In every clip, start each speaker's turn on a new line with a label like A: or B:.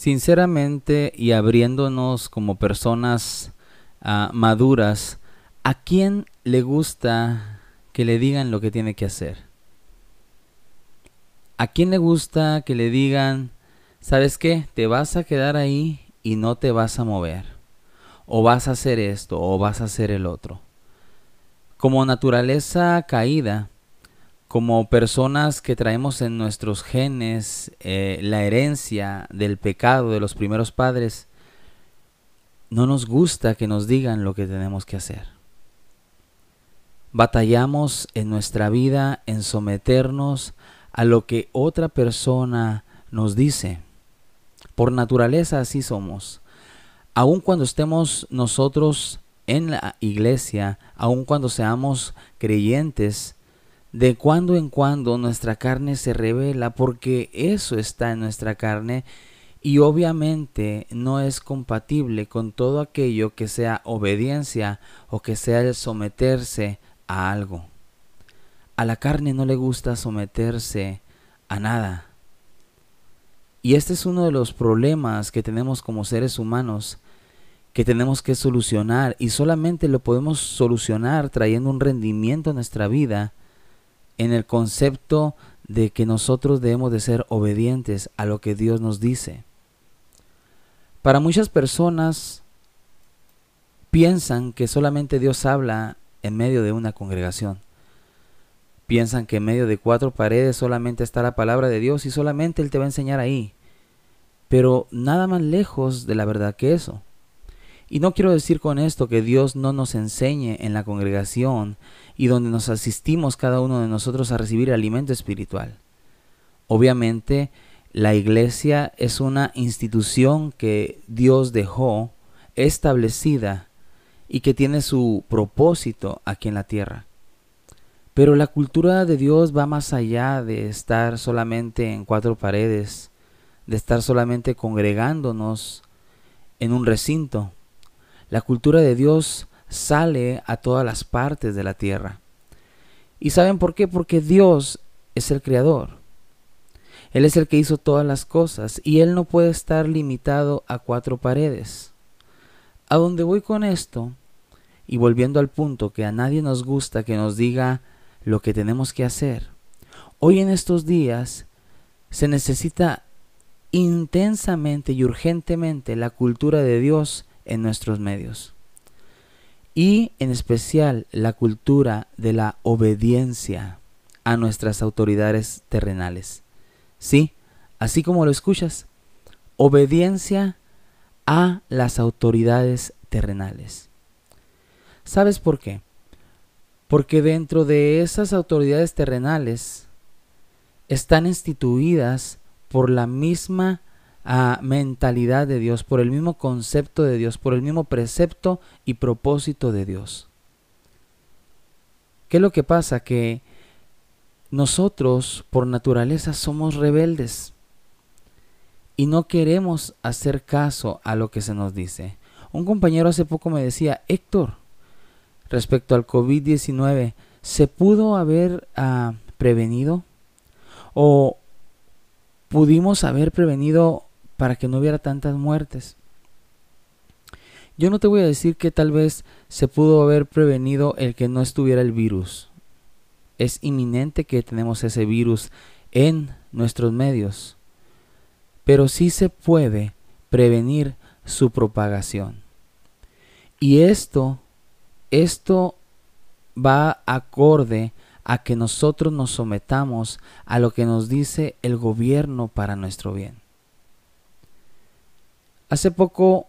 A: Sinceramente y abriéndonos como personas ah, maduras, ¿a quién le gusta que le digan lo que tiene que hacer? ¿A quién le gusta que le digan, sabes qué, te vas a quedar ahí y no te vas a mover? O vas a hacer esto, o vas a hacer el otro. Como naturaleza caída, como personas que traemos en nuestros genes eh, la herencia del pecado de los primeros padres, no nos gusta que nos digan lo que tenemos que hacer. Batallamos en nuestra vida en someternos a lo que otra persona nos dice. Por naturaleza así somos. Aun cuando estemos nosotros en la iglesia, aun cuando seamos creyentes, de cuando en cuando nuestra carne se revela porque eso está en nuestra carne y obviamente no es compatible con todo aquello que sea obediencia o que sea el someterse a algo. A la carne no le gusta someterse a nada. Y este es uno de los problemas que tenemos como seres humanos que tenemos que solucionar y solamente lo podemos solucionar trayendo un rendimiento a nuestra vida en el concepto de que nosotros debemos de ser obedientes a lo que Dios nos dice. Para muchas personas piensan que solamente Dios habla en medio de una congregación. Piensan que en medio de cuatro paredes solamente está la palabra de Dios y solamente Él te va a enseñar ahí. Pero nada más lejos de la verdad que eso. Y no quiero decir con esto que Dios no nos enseñe en la congregación y donde nos asistimos cada uno de nosotros a recibir alimento espiritual. Obviamente, la iglesia es una institución que Dios dejó establecida y que tiene su propósito aquí en la tierra. Pero la cultura de Dios va más allá de estar solamente en cuatro paredes, de estar solamente congregándonos en un recinto. La cultura de Dios sale a todas las partes de la tierra. ¿Y saben por qué? Porque Dios es el creador. Él es el que hizo todas las cosas y Él no puede estar limitado a cuatro paredes. A dónde voy con esto, y volviendo al punto que a nadie nos gusta que nos diga lo que tenemos que hacer. Hoy en estos días se necesita intensamente y urgentemente la cultura de Dios en nuestros medios. Y en especial la cultura de la obediencia a nuestras autoridades terrenales. Sí, así como lo escuchas, obediencia a las autoridades terrenales. ¿Sabes por qué? Porque dentro de esas autoridades terrenales están instituidas por la misma ah, mentalidad de Dios, por el mismo concepto de Dios, por el mismo precepto y propósito de Dios. ¿Qué es lo que pasa? Que nosotros por naturaleza somos rebeldes y no queremos hacer caso a lo que se nos dice. Un compañero hace poco me decía, Héctor, respecto al COVID-19 se pudo haber ah, prevenido o pudimos haber prevenido para que no hubiera tantas muertes. Yo no te voy a decir que tal vez se pudo haber prevenido el que no estuviera el virus. Es inminente que tenemos ese virus en nuestros medios. Pero sí se puede prevenir su propagación. Y esto esto va acorde a que nosotros nos sometamos a lo que nos dice el gobierno para nuestro bien. Hace poco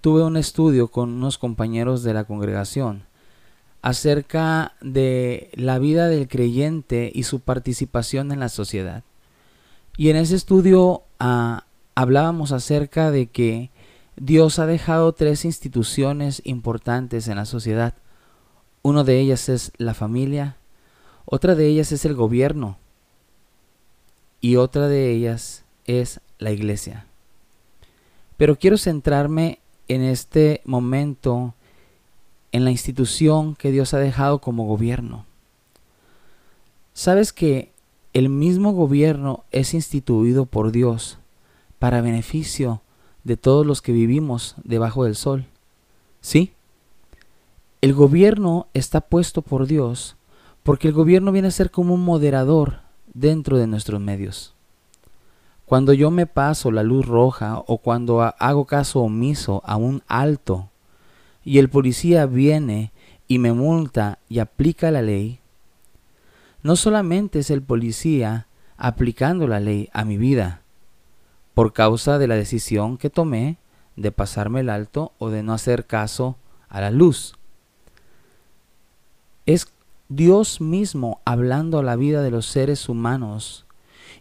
A: tuve un estudio con unos compañeros de la congregación acerca de la vida del creyente y su participación en la sociedad. Y en ese estudio ah, hablábamos acerca de que Dios ha dejado tres instituciones importantes en la sociedad. Una de ellas es la familia, otra de ellas es el gobierno y otra de ellas es la iglesia. Pero quiero centrarme en este momento en la institución que Dios ha dejado como gobierno. ¿Sabes que el mismo gobierno es instituido por Dios para beneficio de todos los que vivimos debajo del sol. ¿Sí? El gobierno está puesto por Dios porque el gobierno viene a ser como un moderador dentro de nuestros medios. Cuando yo me paso la luz roja o cuando hago caso omiso a un alto y el policía viene y me multa y aplica la ley, no solamente es el policía aplicando la ley a mi vida por causa de la decisión que tomé de pasarme el alto o de no hacer caso a la luz. Es Dios mismo hablando a la vida de los seres humanos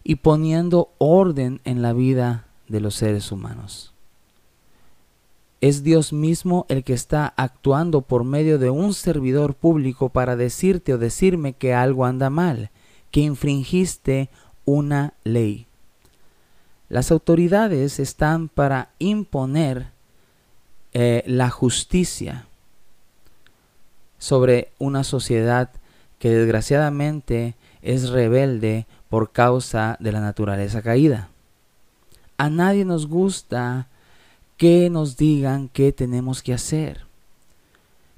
A: y poniendo orden en la vida de los seres humanos. Es Dios mismo el que está actuando por medio de un servidor público para decirte o decirme que algo anda mal, que infringiste una ley. Las autoridades están para imponer eh, la justicia sobre una sociedad que desgraciadamente es rebelde por causa de la naturaleza caída. A nadie nos gusta que nos digan qué tenemos que hacer,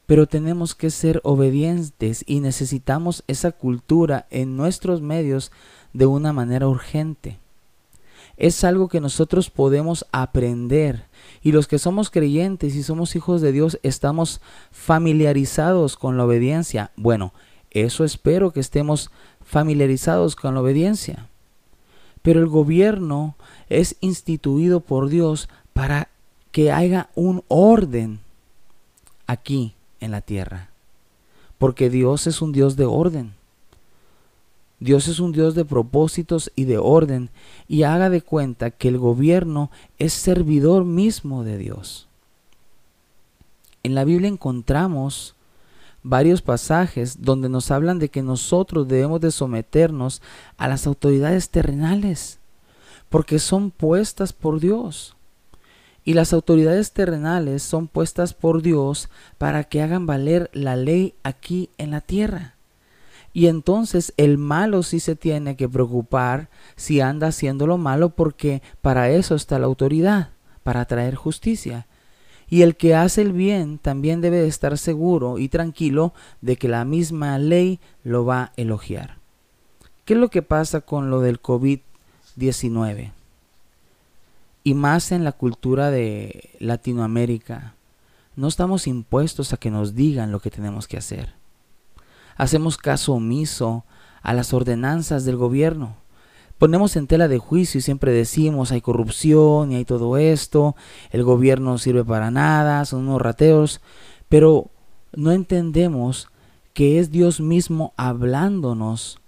A: pero tenemos que ser obedientes y necesitamos esa cultura en nuestros medios de una manera urgente. Es algo que nosotros podemos aprender y los que somos creyentes y somos hijos de Dios estamos familiarizados con la obediencia. Bueno, eso espero que estemos familiarizados con la obediencia. Pero el gobierno es instituido por Dios para que haya un orden aquí en la tierra. Porque Dios es un Dios de orden. Dios es un Dios de propósitos y de orden y haga de cuenta que el gobierno es servidor mismo de Dios. En la Biblia encontramos varios pasajes donde nos hablan de que nosotros debemos de someternos a las autoridades terrenales, porque son puestas por Dios. Y las autoridades terrenales son puestas por Dios para que hagan valer la ley aquí en la tierra. Y entonces el malo sí se tiene que preocupar si anda haciendo lo malo porque para eso está la autoridad, para traer justicia. Y el que hace el bien también debe de estar seguro y tranquilo de que la misma ley lo va a elogiar. ¿Qué es lo que pasa con lo del COVID-19? Y más en la cultura de Latinoamérica, no estamos impuestos a que nos digan lo que tenemos que hacer hacemos caso omiso a las ordenanzas del gobierno. Ponemos en tela de juicio y siempre decimos hay corrupción y hay todo esto, el gobierno no sirve para nada, son unos rateos, pero no entendemos que es Dios mismo hablándonos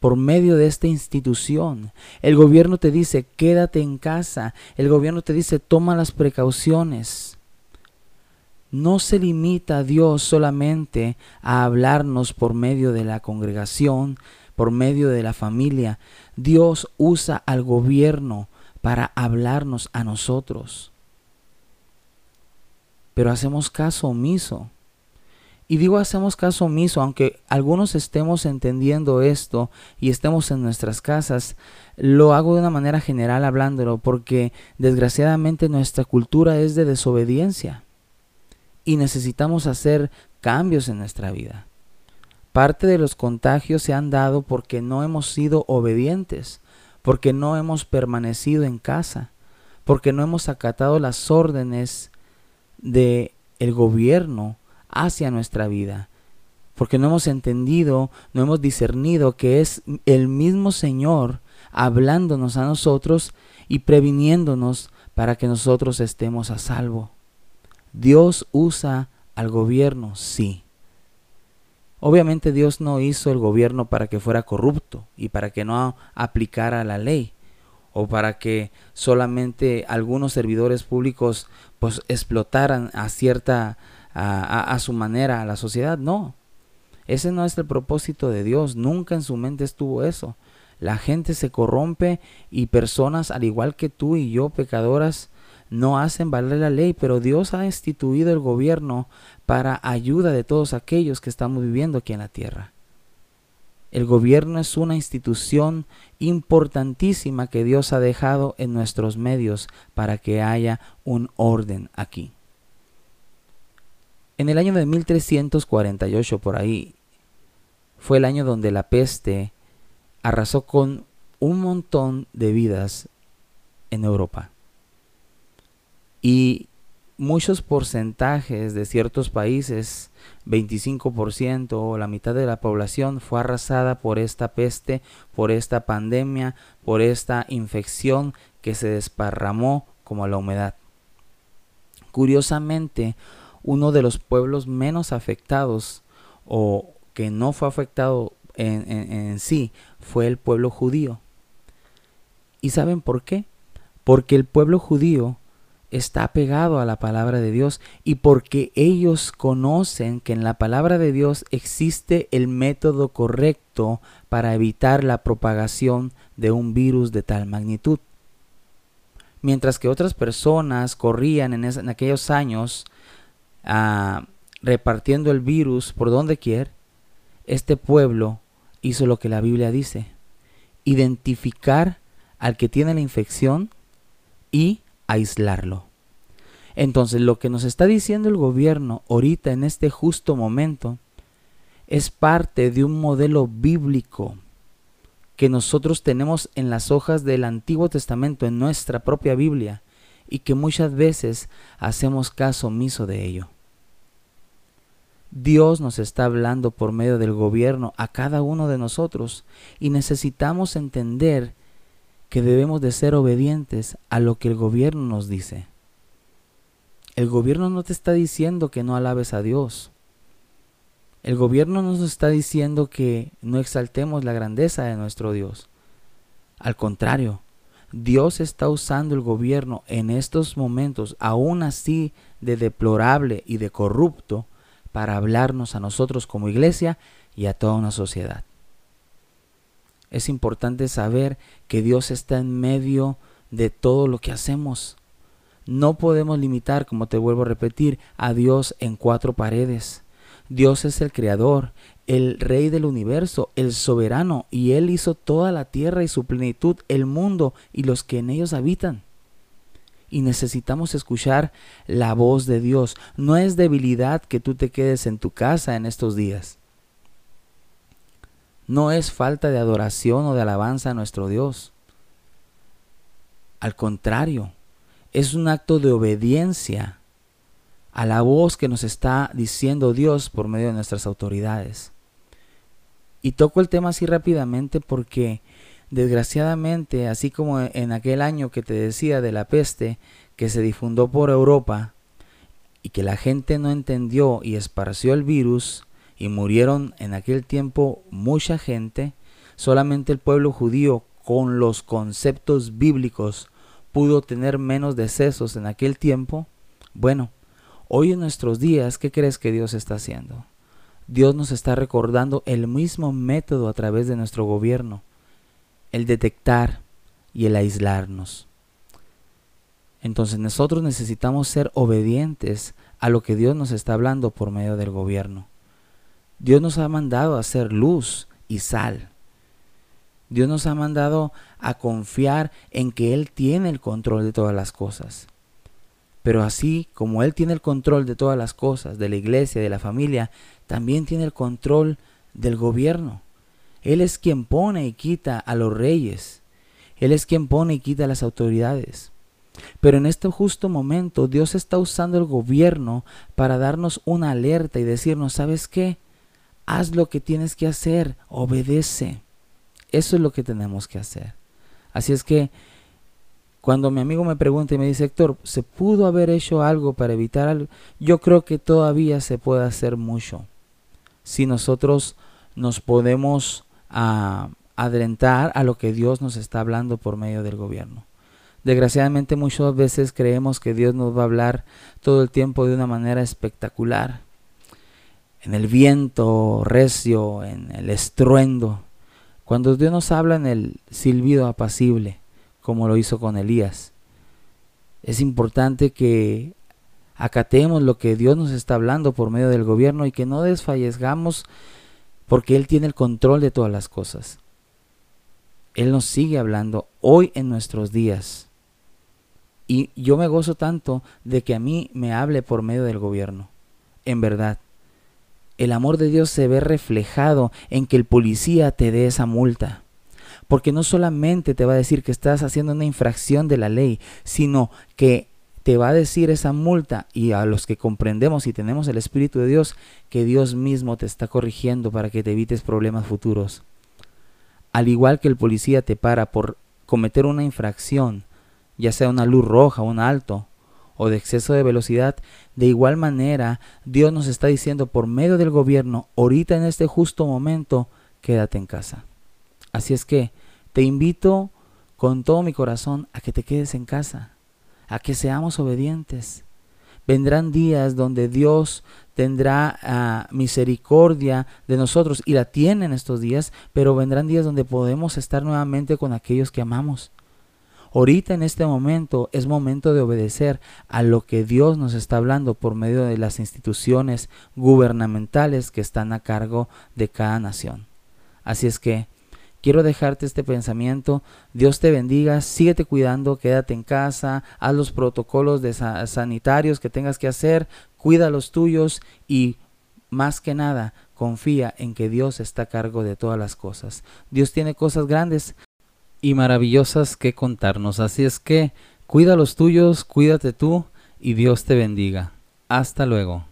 A: por medio de esta institución. El gobierno te dice, quédate en casa. El gobierno te dice, toma las precauciones no se limita a Dios solamente a hablarnos por medio de la congregación, por medio de la familia. Dios usa al gobierno para hablarnos a nosotros. Pero hacemos caso omiso. Y digo hacemos caso omiso, aunque algunos estemos entendiendo esto y estemos en nuestras casas, lo hago de una manera general hablándolo, porque desgraciadamente nuestra cultura es de desobediencia y necesitamos hacer cambios en nuestra vida. Parte de los contagios se han dado porque no hemos sido obedientes, porque no hemos permanecido en casa, porque no hemos acatado las órdenes de el gobierno hacia nuestra vida, porque no hemos entendido, no hemos discernido que es el mismo Señor hablándonos a nosotros y previniéndonos para que nosotros estemos a salvo. Dios usa al gobierno, sí. Obviamente Dios no hizo el gobierno para que fuera corrupto y para que no aplicara la ley o para que solamente algunos servidores públicos pues explotaran a cierta a, a, su manera a la sociedad, no. Ese no es el propósito de Dios, nunca en su mente estuvo eso. La gente se corrompe y personas al igual que tú y yo pecadoras no hacen valer la ley, pero Dios ha instituido el gobierno para ayuda de todos aquellos que estamos viviendo aquí en la tierra. El gobierno es una institución importantísima que Dios ha dejado en nuestros medios para que haya un orden aquí. En el año de 1348 por ahí fue el año donde la peste arrasó con un montón de vidas en Europa. Y muchos porcentajes de ciertos países, 25% o la mitad de la población fue arrasada por esta peste, por esta pandemia, por esta infección que se desparramó como la humedad. Curiosamente, uno de los pueblos menos afectados o que no fue afectado en, en sí fue el pueblo judío. ¿Y saben por qué? Porque el pueblo judío está pegado a la palabra de Dios y porque ellos conocen que en la palabra de Dios existe el método correcto para evitar la propagación de un virus de tal magnitud. Mientras que otras personas corrían en, aquellos años ah, repartiendo el virus por donde quiera, este pueblo hizo lo que la Biblia dice, identificar al que tiene la infección y aislarlo. Entonces lo que nos está diciendo el gobierno ahorita en este justo momento es parte de un modelo bíblico que nosotros tenemos en las hojas del Antiguo Testamento, en nuestra propia Biblia, y que muchas veces hacemos caso omiso de ello. Dios nos está hablando por medio del gobierno a cada uno de nosotros y necesitamos entender que debemos de ser obedientes a lo que el gobierno nos dice. El gobierno no te está diciendo que no alabes a Dios. El gobierno nos está diciendo que no exaltemos la grandeza de nuestro Dios. Al contrario, Dios está usando el gobierno en estos momentos, aún así de deplorable y de corrupto, para hablarnos a nosotros como iglesia y a toda una sociedad. Es importante saber que Dios está en medio de todo lo que hacemos. No podemos limitar, como te vuelvo a repetir, a Dios en cuatro paredes. Dios es el creador, el rey del universo, el soberano, y Él hizo toda la tierra y su plenitud, el mundo y los que en ellos habitan. Y necesitamos escuchar la voz de Dios. No es debilidad que tú te quedes en tu casa en estos días no es falta de adoración o de alabanza a nuestro Dios. Al contrario, es un acto de obediencia a la voz que nos está diciendo Dios por medio de nuestras autoridades. Y toco el tema así rápidamente porque desgraciadamente, así como en aquel año que te decía de la peste que se difundió por Europa y que la gente no entendió y esparció el virus, y murieron en aquel tiempo mucha gente, solamente el pueblo judío con los conceptos bíblicos pudo tener menos decesos en aquel tiempo, bueno, hoy en nuestros días, ¿qué crees que Dios está haciendo? Dios nos está recordando el mismo método a través de nuestro gobierno, el detectar y el aislarnos. Entonces nosotros necesitamos ser obedientes a lo que Dios nos está hablando por medio del gobierno. Dios nos ha mandado a ser luz y sal. Dios nos ha mandado a confiar en que Él tiene el control de todas las cosas. Pero así como Él tiene el control de todas las cosas, de la iglesia, de la familia, también tiene el control del gobierno. Él es quien pone y quita a los reyes. Él es quien pone y quita a las autoridades. Pero en este justo momento Dios está usando el gobierno para darnos una alerta y decirnos, ¿sabes qué? Haz lo que tienes que hacer, obedece. Eso es lo que tenemos que hacer. Así es que cuando mi amigo me pregunta y me dice, Héctor, ¿se pudo haber hecho algo para evitar algo? Yo creo que todavía se puede hacer mucho. Si nosotros nos podemos uh, adrentar a lo que Dios nos está hablando por medio del gobierno. Desgraciadamente muchas veces creemos que Dios nos va a hablar todo el tiempo de una manera espectacular en el viento recio, en el estruendo. Cuando Dios nos habla en el silbido apacible, como lo hizo con Elías, es importante que acatemos lo que Dios nos está hablando por medio del gobierno y que no desfallezcamos porque Él tiene el control de todas las cosas. Él nos sigue hablando hoy en nuestros días. Y yo me gozo tanto de que a mí me hable por medio del gobierno. En verdad, el amor de Dios se ve reflejado en que el policía te dé esa multa. Porque no solamente te va a decir que estás haciendo una infracción de la ley, sino que te va a decir esa multa y a los que comprendemos y tenemos el Espíritu de Dios, que Dios mismo te está corrigiendo para que te evites problemas futuros. Al igual que el policía te para por cometer una infracción, ya sea una luz roja, un alto o de exceso de velocidad, de igual manera Dios nos está diciendo por medio del gobierno, ahorita en este justo momento, quédate en casa. Así es que te invito con todo mi corazón a que te quedes en casa, a que seamos obedientes. Vendrán días donde Dios tendrá ah, misericordia de nosotros y la tiene en estos días, pero vendrán días donde podemos estar nuevamente con aquellos que amamos. Ahorita en este momento es momento de obedecer a lo que Dios nos está hablando por medio de las instituciones gubernamentales que están a cargo de cada nación. Así es que quiero dejarte este pensamiento. Dios te bendiga, síguete cuidando, quédate en casa, haz los protocolos de sanitarios que tengas que hacer, cuida los tuyos y más que nada confía en que Dios está a cargo de todas las cosas. Dios tiene cosas grandes y maravillosas que contarnos, así es que cuida los tuyos, cuídate tú y Dios te bendiga. Hasta luego.